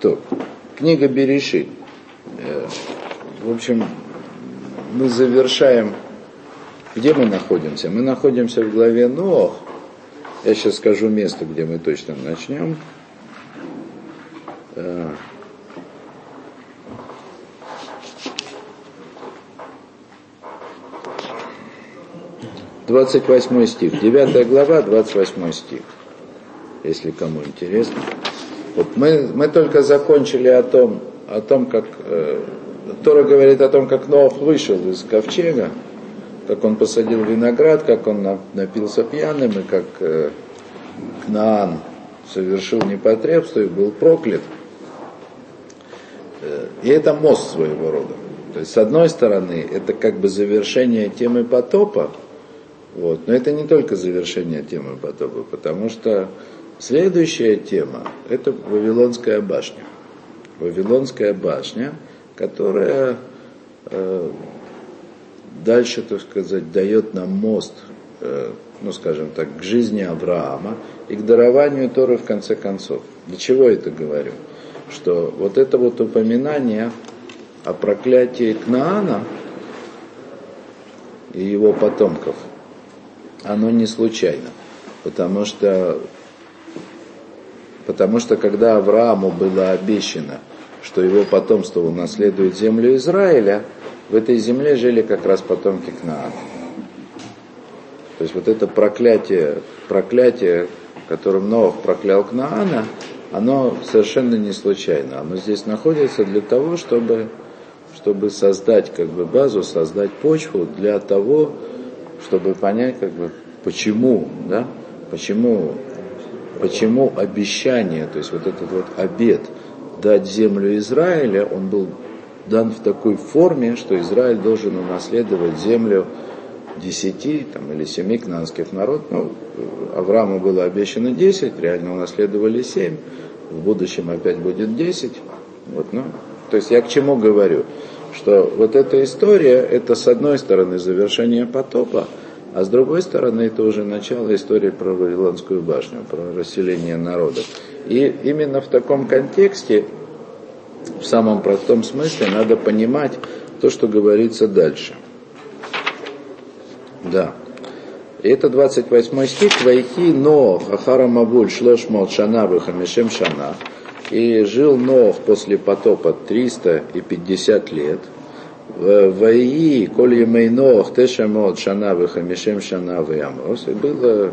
То, книга Берешит. Э, в общем, мы завершаем... Где мы находимся? Мы находимся в главе Ноах. Я сейчас скажу место, где мы точно начнем. 28 стих, 9 глава, 28 стих, если кому интересно. Вот мы, мы только закончили о том, о том, как э, Тора говорит о том, как Ноах вышел из ковчега, как он посадил виноград, как он напился пьяным, и как э, Кнаан совершил непотребство и был проклят. Э, и это мост своего рода. То есть, с одной стороны, это как бы завершение темы потопа, вот. Но это не только завершение темы потопа, потому что следующая тема – это Вавилонская башня. Вавилонская башня, которая э, дальше, так сказать, дает нам мост, э, ну, скажем так, к жизни Авраама и к дарованию Торы в конце концов. Для чего это говорю? Что вот это вот упоминание о проклятии Кнаана и его потомков – оно не случайно. Потому что, потому что когда Аврааму было обещано, что его потомство унаследует землю Израиля, в этой земле жили как раз потомки Кнаана. То есть вот это проклятие, проклятие, которым Новых проклял Кнаана, оно совершенно не случайно. Оно здесь находится для того, чтобы, чтобы создать как бы базу, создать почву для того, чтобы понять, как бы, почему, да, почему, почему обещание, то есть вот этот вот обед дать землю Израиля, он был дан в такой форме, что Израиль должен унаследовать землю десяти там, или семи кнанских народ. Ну, Аврааму было обещано десять, реально унаследовали семь, в будущем опять будет десять. Вот, ну, то есть я к чему говорю? что вот эта история, это с одной стороны завершение потопа, а с другой стороны это уже начало истории про Вавилонскую башню, про расселение народов. И именно в таком контексте, в самом простом смысле, надо понимать то, что говорится дальше. Да. И это 28 стих. Вайхи но хахара мабуль шлош мол шана хамишем шана. И жил Нох после потопа 350 лет. Ваи, коль емей Нох, тешамот, шана, вахамишем, шана, ваямос. И, было,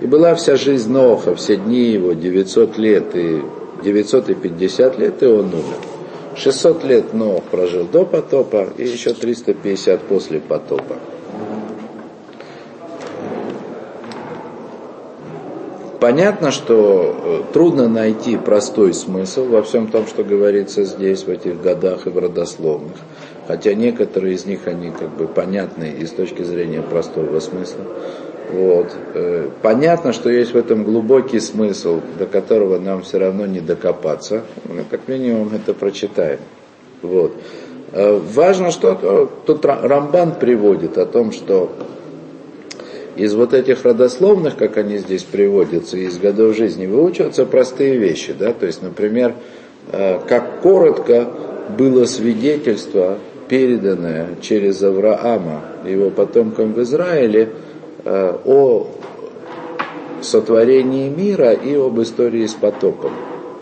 и была вся жизнь Ноха, все дни его, 900 лет, и 950 лет, и он умер. 600 лет Нох прожил до потопа, и еще 350 после потопа. Понятно, что э, трудно найти простой смысл во всем том, что говорится здесь, в этих годах и в родословных. Хотя некоторые из них, они как бы понятны и с точки зрения простого смысла. Вот. Э, понятно, что есть в этом глубокий смысл, до которого нам все равно не докопаться. Мы как минимум это прочитаем. Вот. Э, важно, что тут Рамбан приводит о том, что из вот этих родословных, как они здесь приводятся, из годов жизни, выучиваются простые вещи. Да? То есть, например, э, как коротко было свидетельство, переданное через Авраама его потомкам в Израиле, э, о сотворении мира и об истории с потопом.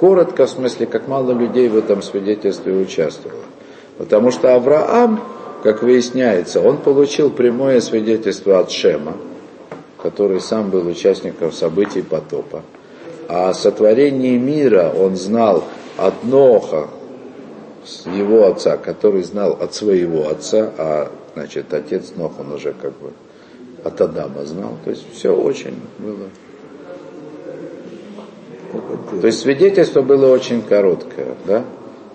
Коротко, в смысле, как мало людей в этом свидетельстве участвовало. Потому что Авраам, как выясняется, он получил прямое свидетельство от Шема, который сам был участником событий потопа. А о сотворении мира он знал от Ноха, его отца, который знал от своего отца, а значит отец Нох, он уже как бы от Адама знал. То есть все очень было. То есть свидетельство было очень короткое, да?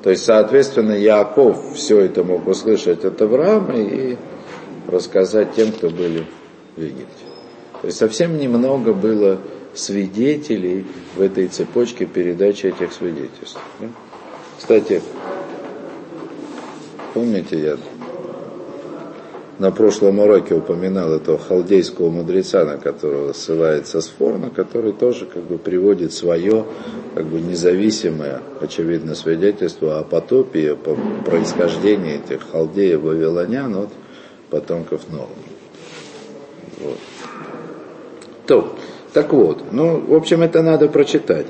То есть, соответственно, Яков все это мог услышать от Авраама и рассказать тем, кто были в Египте. То есть совсем немного было свидетелей в этой цепочке передачи этих свидетельств. Кстати, помните, я на прошлом уроке упоминал этого халдейского мудреца, на которого ссылается Сфорна, который тоже как бы приводит свое как бы независимое, очевидно, свидетельство о потопе, по происхождении этих халдеев вавилонян от потомков Ноха. Вот. То, так вот, ну, в общем, это надо прочитать.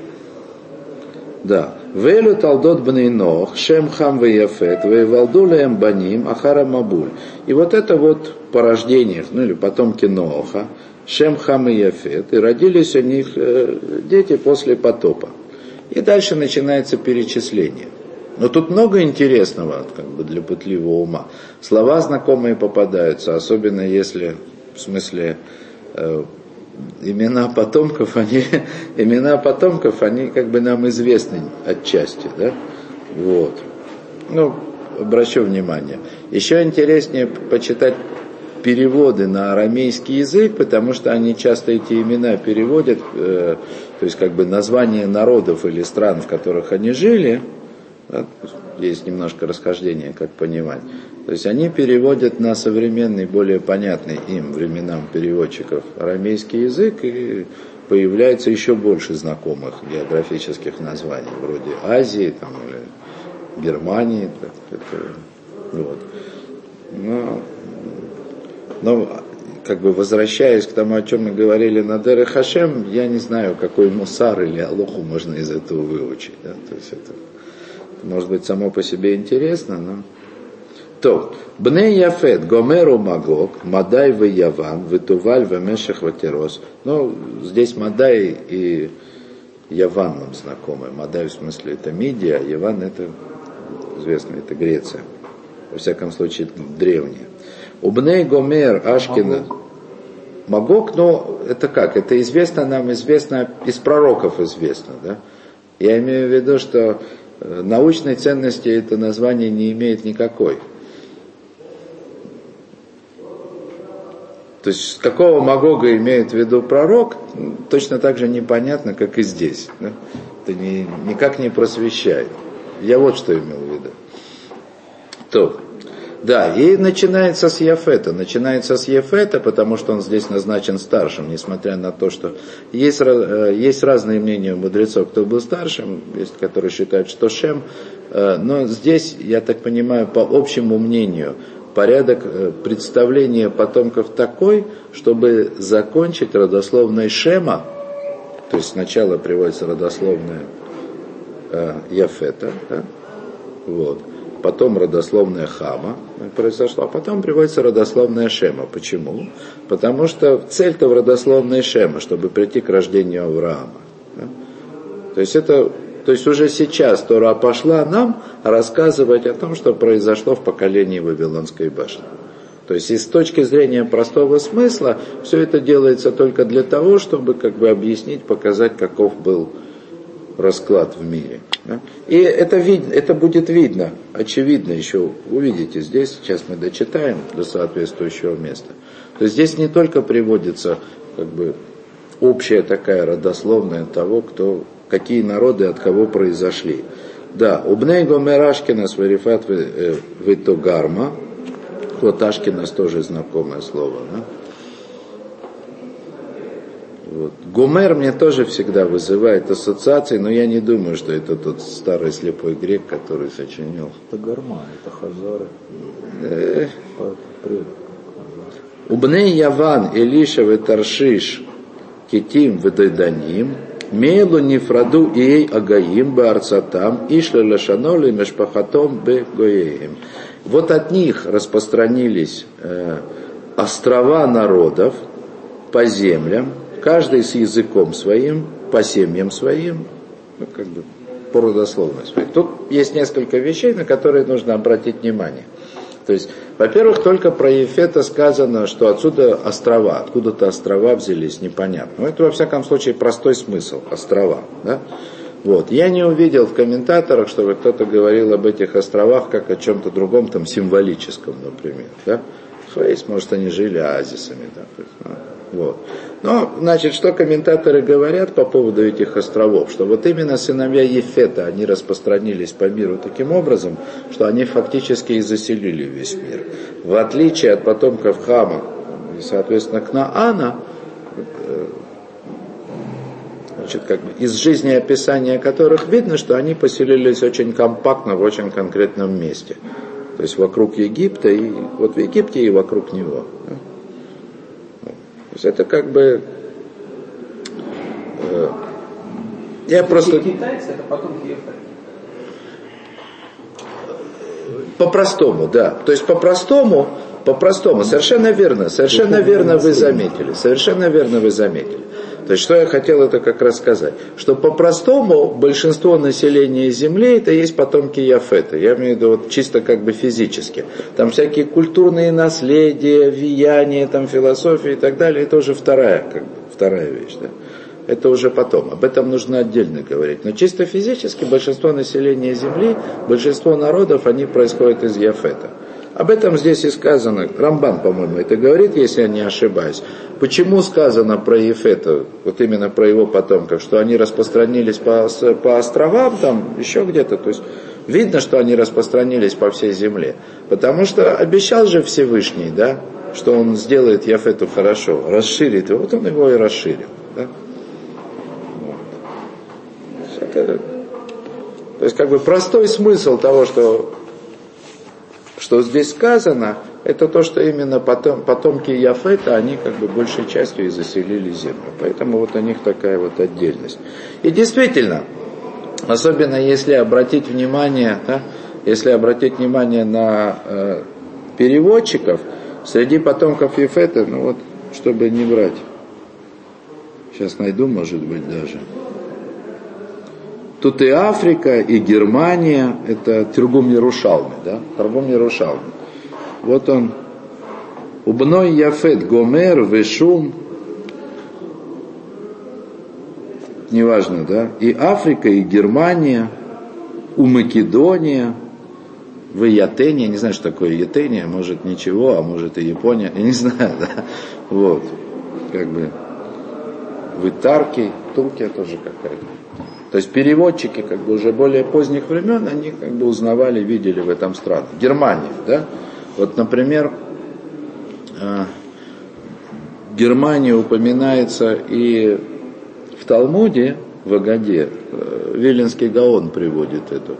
Да. Велю талдот бней нох, шем хам веяфет, веевалду леем баним, ахара мабуль. И вот это вот порождение, ну или потомки Ноха, Шем, Хам и и родились у них э, дети после потопа. И дальше начинается перечисление. Но тут много интересного как бы для пытливого ума. Слова знакомые попадаются, особенно если, в смысле, э, имена потомков, они, имена потомков, они как бы нам известны отчасти, да? Вот. Ну, обращу внимание. Еще интереснее почитать переводы на арамейский язык, потому что они часто эти имена переводят, э, то есть как бы названия народов или стран, в которых они жили, да, есть немножко расхождение, как понимать. То есть они переводят на современный, более понятный им временам переводчиков арамейский язык, и появляется еще больше знакомых географических названий, вроде Азии там, или Германии. Так, это, вот. Но, но как бы возвращаясь к тому, о чем мы говорили на Дере Хашем, я не знаю, какой мусар или алоху можно из этого выучить. Да? То есть это, может быть, само по себе интересно, но то, Бне Яфет, Гомеру Магог, Мадай в Яван, Витуваль в Мешах Ватерос. Ну, здесь Мадай и Яван нам знакомы. Мадай в смысле это Мидия, а Яван это известно, это Греция. Во всяком случае, древняя. Убней Гомер Ашкина. Магог, ну, это как? Это известно нам, известно, из пророков известно, да? Я имею в виду, что научной ценности это название не имеет никакой. То есть какого Магога имеет в виду пророк, точно так же непонятно, как и здесь. Это не, никак не просвещает. Я вот что имел в виду. То, да, и начинается с Яфета. Начинается с Яфета, потому что он здесь назначен старшим, несмотря на то, что есть, э, есть разные мнения у мудрецов, кто был старшим, есть, которые считают, что Шем, э, но здесь, я так понимаю, по общему мнению, порядок э, представления потомков такой, чтобы закончить родословной Шема, то есть сначала приводится родословная Яфета, да, вот, потом родословная Хама произошла, а потом приводится родословная Шема. Почему? Потому что цель-то в родословной Шема, чтобы прийти к рождению Авраама. То есть это то есть уже сейчас Тора пошла нам рассказывать о том, что произошло в поколении Вавилонской башни. То есть из точки зрения простого смысла все это делается только для того, чтобы как бы объяснить, показать, каков был расклад в мире. Да? И это, вид, это будет видно, очевидно еще, увидите здесь, сейчас мы дочитаем до соответствующего места. То есть здесь не только приводится как бы общая такая родословная того, кто какие народы от кого произошли. Да, убней гомерашкина сварифат витогарма. Вот Ашкинас тоже знакомое слово. Да? Вот. Гумер мне тоже всегда вызывает ассоциации, но я не думаю, что это тот старый слепой грек, который сочинил. Это гарма, это хазары. Э. Убней Яван, Илиша, Таршиш, Китим, Ведайданим, Мелу нефраду ей агаим баарцатам, ишля лашаноли мешпахатом бе гоеем. Вот от них распространились э, острова народов по землям, каждый с языком своим, по семьям своим, ну, как бы по родословной своей. Тут есть несколько вещей, на которые нужно обратить внимание. То есть, во-первых, только про Ефета сказано, что отсюда острова, откуда-то острова взялись, непонятно. Но это, во всяком случае, простой смысл, острова. Да? Вот. Я не увидел в комментаторах, чтобы кто-то говорил об этих островах как о чем-то другом, там, символическом, например. Да? Фейс, может, они жили оазисами. Да? Вот. Но, значит, что комментаторы говорят по поводу этих островов, что вот именно сыновья Ефета, они распространились по миру таким образом, что они фактически и заселили весь мир. В отличие от потомков Хама и, соответственно, Кнаана, э, значит, как бы из жизни описания которых видно, что они поселились очень компактно в очень конкретном месте. То есть вокруг Египта, и вот в Египте и вокруг него. То есть это как бы... Э, я просто... Китайцы это потом По-простому, да. То есть по-простому, по-простому, совершенно верно, совершенно верно вы заметили, совершенно верно вы заметили. То есть, что я хотел это как раз сказать? Что по-простому большинство населения Земли это есть потомки Яфета. Я имею в виду вот чисто как бы физически. Там всякие культурные наследия, влияния, там философия и так далее, это уже вторая, как бы, вторая вещь. Да? Это уже потом. Об этом нужно отдельно говорить. Но чисто физически большинство населения Земли, большинство народов, они происходят из Яфета. Об этом здесь и сказано. Рамбан, по-моему, это говорит, если я не ошибаюсь. Почему сказано про Ефета, вот именно про его потомков, что они распространились по, по островам, там, еще где-то, то есть видно, что они распространились по всей земле. Потому что обещал же Всевышний, да, что он сделает Яфету хорошо, расширит его, вот он его и расширил. Да? Вот. То есть как бы простой смысл того, что что здесь сказано, это то, что именно потом, потомки Яфета, они как бы большей частью и заселили землю. Поэтому вот у них такая вот отдельность. И действительно, особенно если обратить внимание, да, если обратить внимание на э, переводчиков, среди потомков Ефета, ну вот, чтобы не брать, сейчас найду, может быть, даже. Тут и Африка, и Германия, это Тергум Ярушалми, да? Тергум Ярушалми. Вот он. Убной Яфет Гомер, Вешум, неважно, да? И Африка, и Германия, у Македония, в Ятения, не знаю, что такое Ятения, может ничего, а может и Япония, я не знаю, да? Вот, как бы, в Итарке, Туркия тоже какая-то. То есть переводчики как бы уже более поздних времен, они как бы узнавали, видели в этом страны. Германия, да? Вот, например, э, Германия упоминается и в Талмуде, в Агаде, э, Виленский Гаон приводит эту,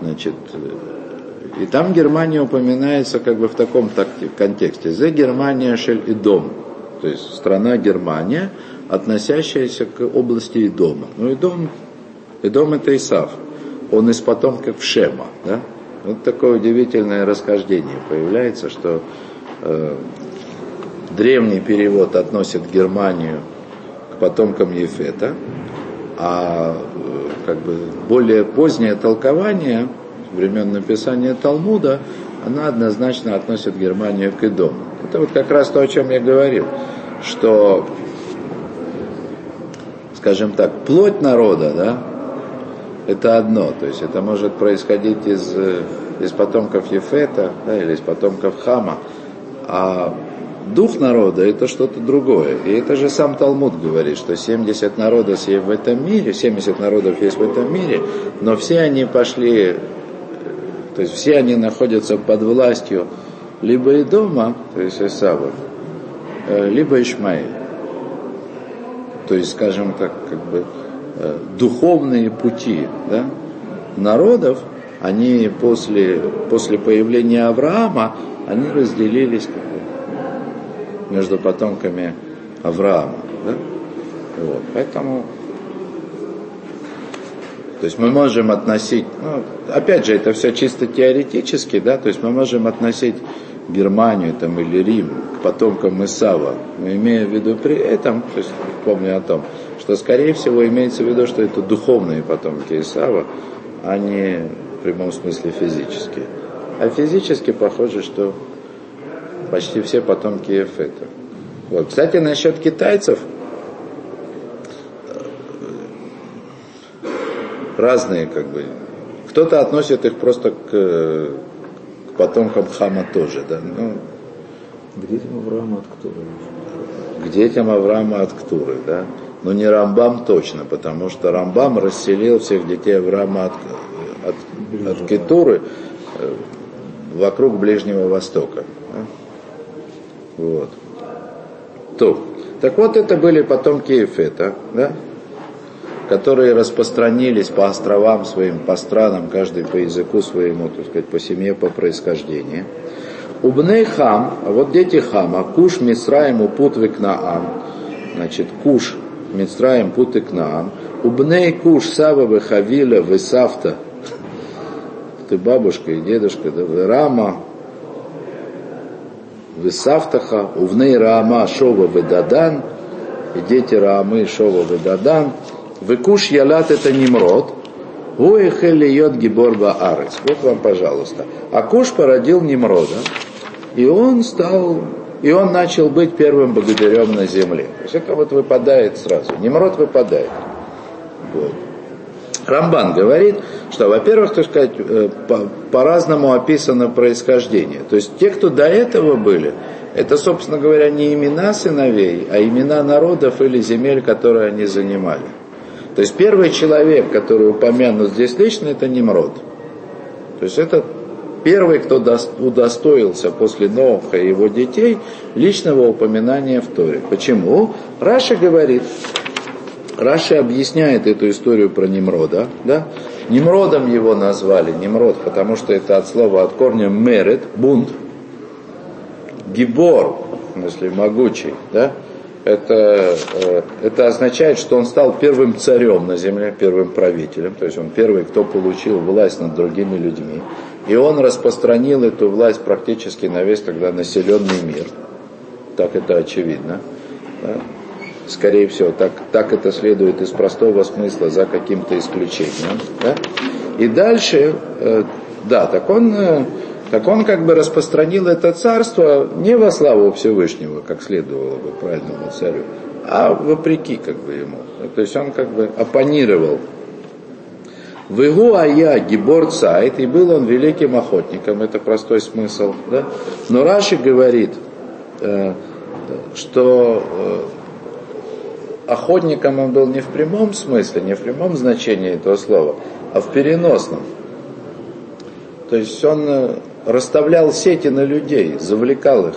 значит, э, и там Германия упоминается как бы в таком контексте. За Германия шель и дом, то есть страна Германия, относящаяся к области Идома. Ну, Идом Эдом это Исав. Он из потомков Шема. Да? Вот такое удивительное расхождение появляется, что э, древний перевод относит Германию к потомкам Ефета, а э, как бы более позднее толкование времен написания Талмуда, она однозначно относит Германию к Идому. Это вот как раз то, о чем я говорил, что, скажем так, плоть народа, да, это одно, то есть это может происходить из, э, из потомков Ефета да, или из потомков Хама, а дух народа это что-то другое. И это же сам Талмуд говорит, что 70 народов есть в этом мире, 70 народов есть в этом мире, но все они пошли, то есть все они находятся под властью либо Идома, то есть Исава, э, либо Ишмаэль. То есть, скажем так, как бы Э, духовные пути да, народов, они после, после появления Авраама, они разделились между потомками Авраама. Да? Вот, поэтому то есть мы можем относить, ну, опять же, это все чисто теоретически, да, то есть мы можем относить Германию там, или Рим к потомкам Исава, но имея в виду при этом, то есть помню о том, что скорее всего имеется в виду, что это духовные потомки Исава, а не в прямом смысле физические. А физически похоже, что почти все потомки Ефета. Вот. Кстати, насчет китайцев, разные как бы. Кто-то относит их просто к, к потомкам Хама тоже, да. Ну, Где там Авраам от которого? к детям Авраама от Ктуры, да? Но не Рамбам точно, потому что Рамбам расселил всех детей Авраама от, от, от Кетуры э, вокруг Ближнего Востока. Да? Вот. То. Так вот, это были потомки Ефета, да? которые распространились по островам своим, по странам, каждый по языку своему, так сказать, по семье, по происхождению. Убней Хам, а вот дети Хама, Куш, Мисраим, Упут, Викнаан. Значит, Куш, Мисраим, Пут и Кнаан. Убней Куш, Сава, Вехавиля, Весавта. Ты бабушка и дедушка, да, Рама, Весавтаха, Увней Раама, Шова, Ведадан. И дети Раамы, Шова, Ведадан. Векуш Ялат это Немрод. Уэхели йод гиборба арец. Вот вам, пожалуйста. А Куш породил Немрода. И он стал, и он начал быть первым богатырем на земле. То есть это вот выпадает сразу. Немрод выпадает. Вот. Рамбан говорит, что, во-первых, так сказать, э, по- по-разному описано происхождение. То есть те, кто до этого были, это, собственно говоря, не имена сыновей, а имена народов или земель, которые они занимали. То есть первый человек, который упомянут здесь лично, это Немрод. То есть это первый, кто удостоился после Ноха и его детей личного упоминания в Торе. Почему? Раши говорит, Раши объясняет эту историю про Нимрода. Да? Нимродом его назвали, Нимрод, потому что это от слова, от корня מרד, бунт, גיבור, в смысле могучий, да? это, э, это означает, что он стал первым царем на земле, первым правителем, то есть он первый, кто получил власть над другими людьми. И он распространил эту власть практически на весь тогда населенный мир. Так это очевидно. Да? Скорее всего, так, так это следует из простого смысла за каким-то исключением. Да? И дальше, э, да, так он, э, так он как бы распространил это царство не во славу Всевышнего, как следовало бы правильному царю, а вопреки как бы ему. То есть он как бы оппонировал Вегу ая гибор цайт, и был он великим охотником, это простой смысл. Да? Но Раши говорит, э, что э, охотником он был не в прямом смысле, не в прямом значении этого слова, а в переносном. То есть он э, расставлял сети на людей, завлекал их,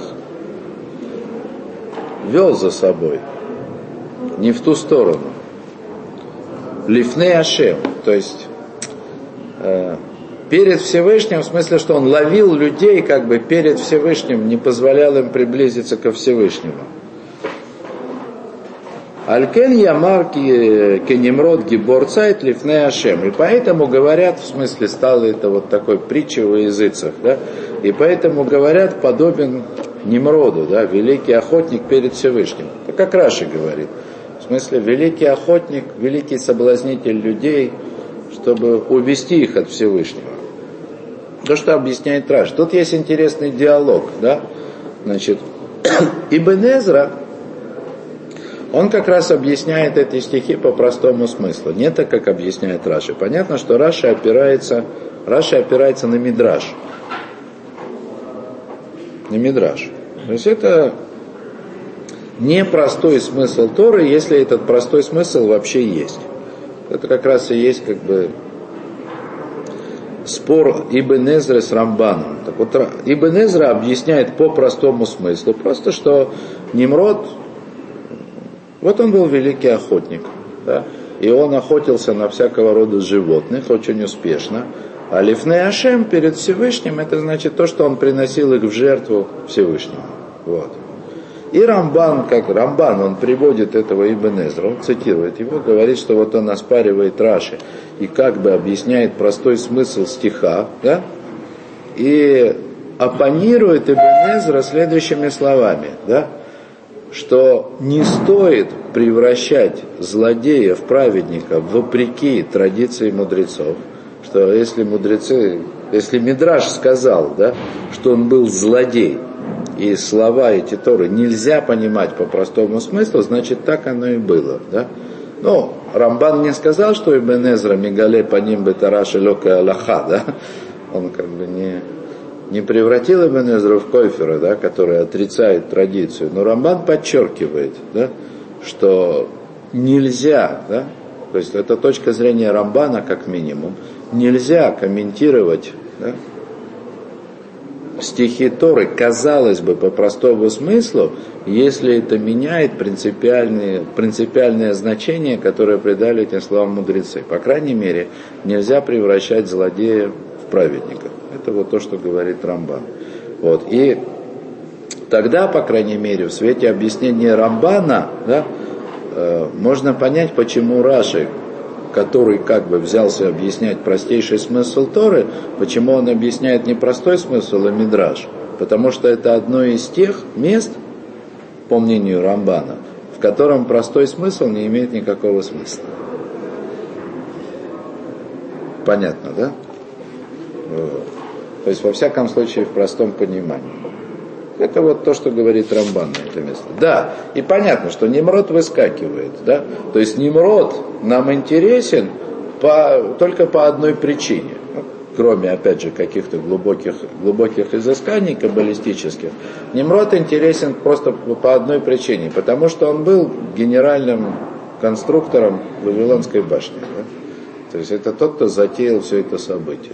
вел за собой, не в ту сторону. Лифней Ашем, то есть перед Всевышним, в смысле, что он ловил людей как бы перед Всевышним, не позволял им приблизиться ко Всевышнему. Алькен Ямар Кенемрод Гибор Цайт Лифне Ашем. И поэтому говорят, в смысле, стало это вот такой притчей во языцах, да? И поэтому говорят, подобен Немроду, да, великий охотник перед Всевышним. Это как Раши говорит. В смысле, великий охотник, великий соблазнитель людей – чтобы увести их от Всевышнего. То, что объясняет Раш. Тут есть интересный диалог, да? Значит, Ибн Эзра, он как раз объясняет эти стихи по простому смыслу. Не так, как объясняет Раши. Понятно, что Раши опирается, Раши опирается на Мидраш. На Мидраш. То есть это непростой смысл Торы, если этот простой смысл вообще есть. Это как раз и есть как бы спор Ибн Эзры с Рамбаном. Так вот, Ибн Эзра объясняет по простому смыслу, просто что Немрод, вот он был великий охотник, да, и он охотился на всякого рода животных очень успешно. А Лифней Ашем перед Всевышним, это значит то, что он приносил их в жертву Всевышнему. Вот. И Рамбан, как Рамбан, он приводит этого Ибн Эзра, он цитирует его, говорит, что вот он оспаривает Раши и как бы объясняет простой смысл стиха, да? и оппонирует Ибн Эзра следующими словами, да? что не стоит превращать злодея в праведника вопреки традиции мудрецов, что если мудрецы, если Мидраш сказал, да, что он был злодей, и слова эти Торы нельзя понимать по простому смыслу, значит так оно и было. Да? Ну, Рамбан не сказал, что Ибн Эзра Мигале по ним бы Тараши Лока Аллаха, да? Он как бы не, не превратил Ибн Эзра в Койфера, да, который отрицает традицию, но Рамбан подчеркивает, да, что нельзя, да, то есть это точка зрения Рамбана как минимум, нельзя комментировать да, стихи Торы, казалось бы, по простому смыслу, если это меняет принципиальное, принципиальное значение, которое придали этим словам мудрецы. По крайней мере, нельзя превращать злодея в праведника. Это вот то, что говорит Рамбан. Вот. И тогда, по крайней мере, в свете объяснения Рамбана, да, э, можно понять, почему Раши который как бы взялся объяснять простейший смысл Торы, почему он объясняет не простой смысл, а мидраж? Потому что это одно из тех мест, по мнению Рамбана, в котором простой смысл не имеет никакого смысла. Понятно, да? То есть, во всяком случае, в простом понимании. Это вот то, что говорит Рамбан на это место. Да, и понятно, что Немрод выскакивает. Да? То есть Немрод нам интересен по, только по одной причине. Ну, кроме, опять же, каких-то глубоких, глубоких изысканий каббалистических. Немрод интересен просто по одной причине. Потому что он был генеральным конструктором Вавилонской башни. Да? То есть это тот, кто затеял все это событие.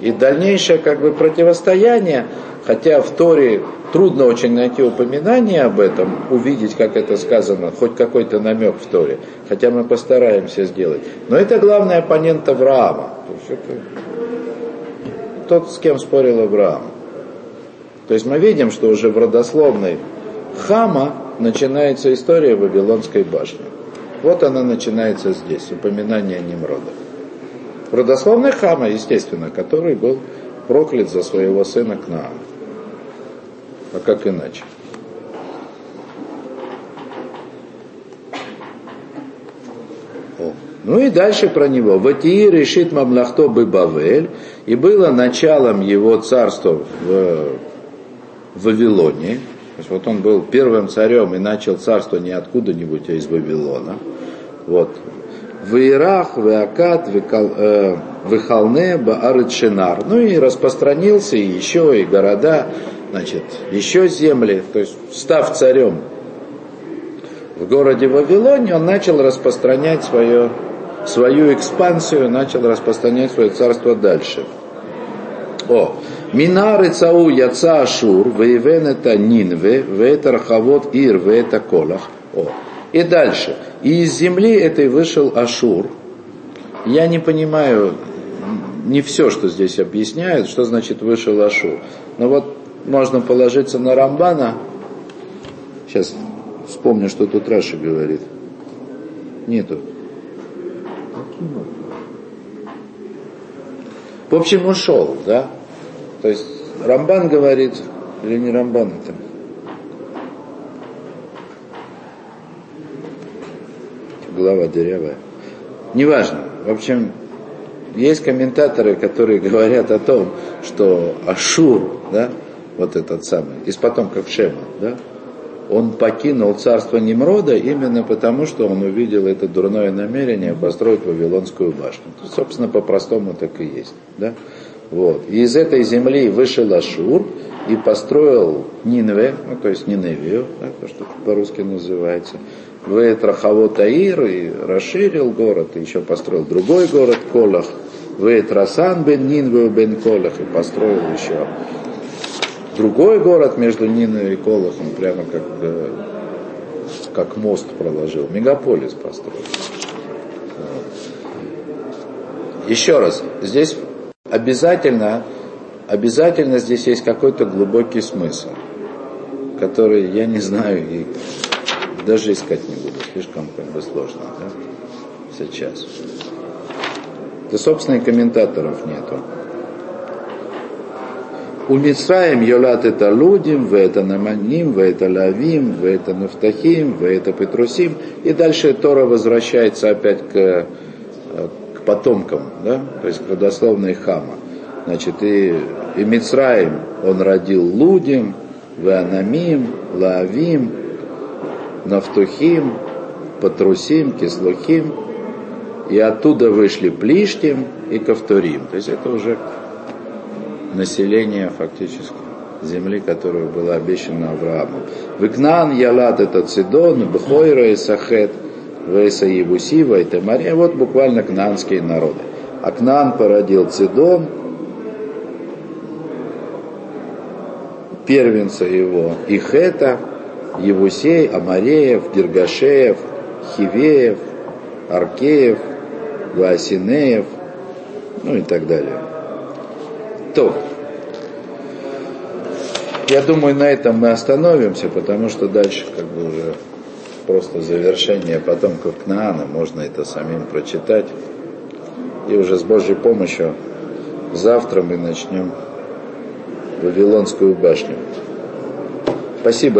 И дальнейшее как бы противостояние Хотя в Торе трудно очень найти упоминание об этом, увидеть, как это сказано, хоть какой-то намек в Торе. Хотя мы постараемся сделать. Но это главный оппонент Авраама. То есть это тот, с кем спорил Авраам. То есть мы видим, что уже в родословной Хама начинается история Вавилонской башни. Вот она начинается здесь, упоминание Немрода. В родословной Хама, естественно, который был проклят за своего сына Кнаана. А как иначе? О. Ну и дальше про него. Ватии решит Мамлахто бы Бавель, и было началом его царства в Вавилоне. То есть вот он был первым царем и начал царство не откуда-нибудь, а из Вавилона. Вот. В Ирах, в Акад, в Халне, Баарет. Ну и распространился и еще и города значит, еще земли, то есть став царем в городе Вавилоне, он начал распространять свое, свою экспансию, начал распространять свое царство дальше. О, Минары цау яца ашур, вейвен это нинве, вейта рахавод ир, вейта колах. О, и дальше. И из земли этой вышел Ашур. Я не понимаю, не все, что здесь объясняют, что значит вышел Ашур. Но вот можно положиться на Рамбана. Сейчас вспомню, что тут Раши говорит. Нету. В общем, ушел, да? То есть Рамбан говорит, или не Рамбан это? Глава дырявая. Неважно. В общем, есть комментаторы, которые говорят о том, что Ашур, да, вот этот самый, из потомков Шема, да, он покинул царство Немрода именно потому, что он увидел это дурное намерение построить Вавилонскую башню. Тут, собственно, по-простому так и есть. Да? Вот. И из этой земли вышел Ашур и построил Нинве, ну, то есть Ниневию, да, то, что по-русски называется, Вейтрахавот Аир, и расширил город, и еще построил другой город, Колах, Вейтрасан бен Нинве бен Колах, и построил еще другой город между Ниной и Колохом, прямо как, э, как мост проложил, мегаполис построил. Еще раз, здесь обязательно, обязательно здесь есть какой-то глубокий смысл, который я не знаю и даже искать не буду, слишком как бы сложно да? сейчас. Да, собственно, и комментаторов нету. У Мицраем Йолат это Лудим, в это Наманим, в это Лавим, в это Нафтахим, в это Петрусим. И дальше Тора возвращается опять к, к потомкам, да? то есть к родословной Хама. Значит, и, и Мицраем он родил Лудим, Веанамим, Лавим, Нафтухим, Патрусим, Кислухим, и оттуда вышли Плиштим и Ковторим. То есть это уже населения фактически земли, которая была обещана Аврааму. Викнан Ялат это Цидон, Бхойра и Сахет, Вейса Ебуси, Вайтемария. Вот буквально кнаанские народы. А Кнаан породил Цидон, первенца его, Ихета, Евусей, Амареев, Дергашеев, Хивеев, Аркеев, Васинеев, ну и так далее. То, я думаю, на этом мы остановимся, потому что дальше как бы уже просто завершение потомков Кнаана, можно это самим прочитать. И уже с Божьей помощью завтра мы начнем Вавилонскую башню. Спасибо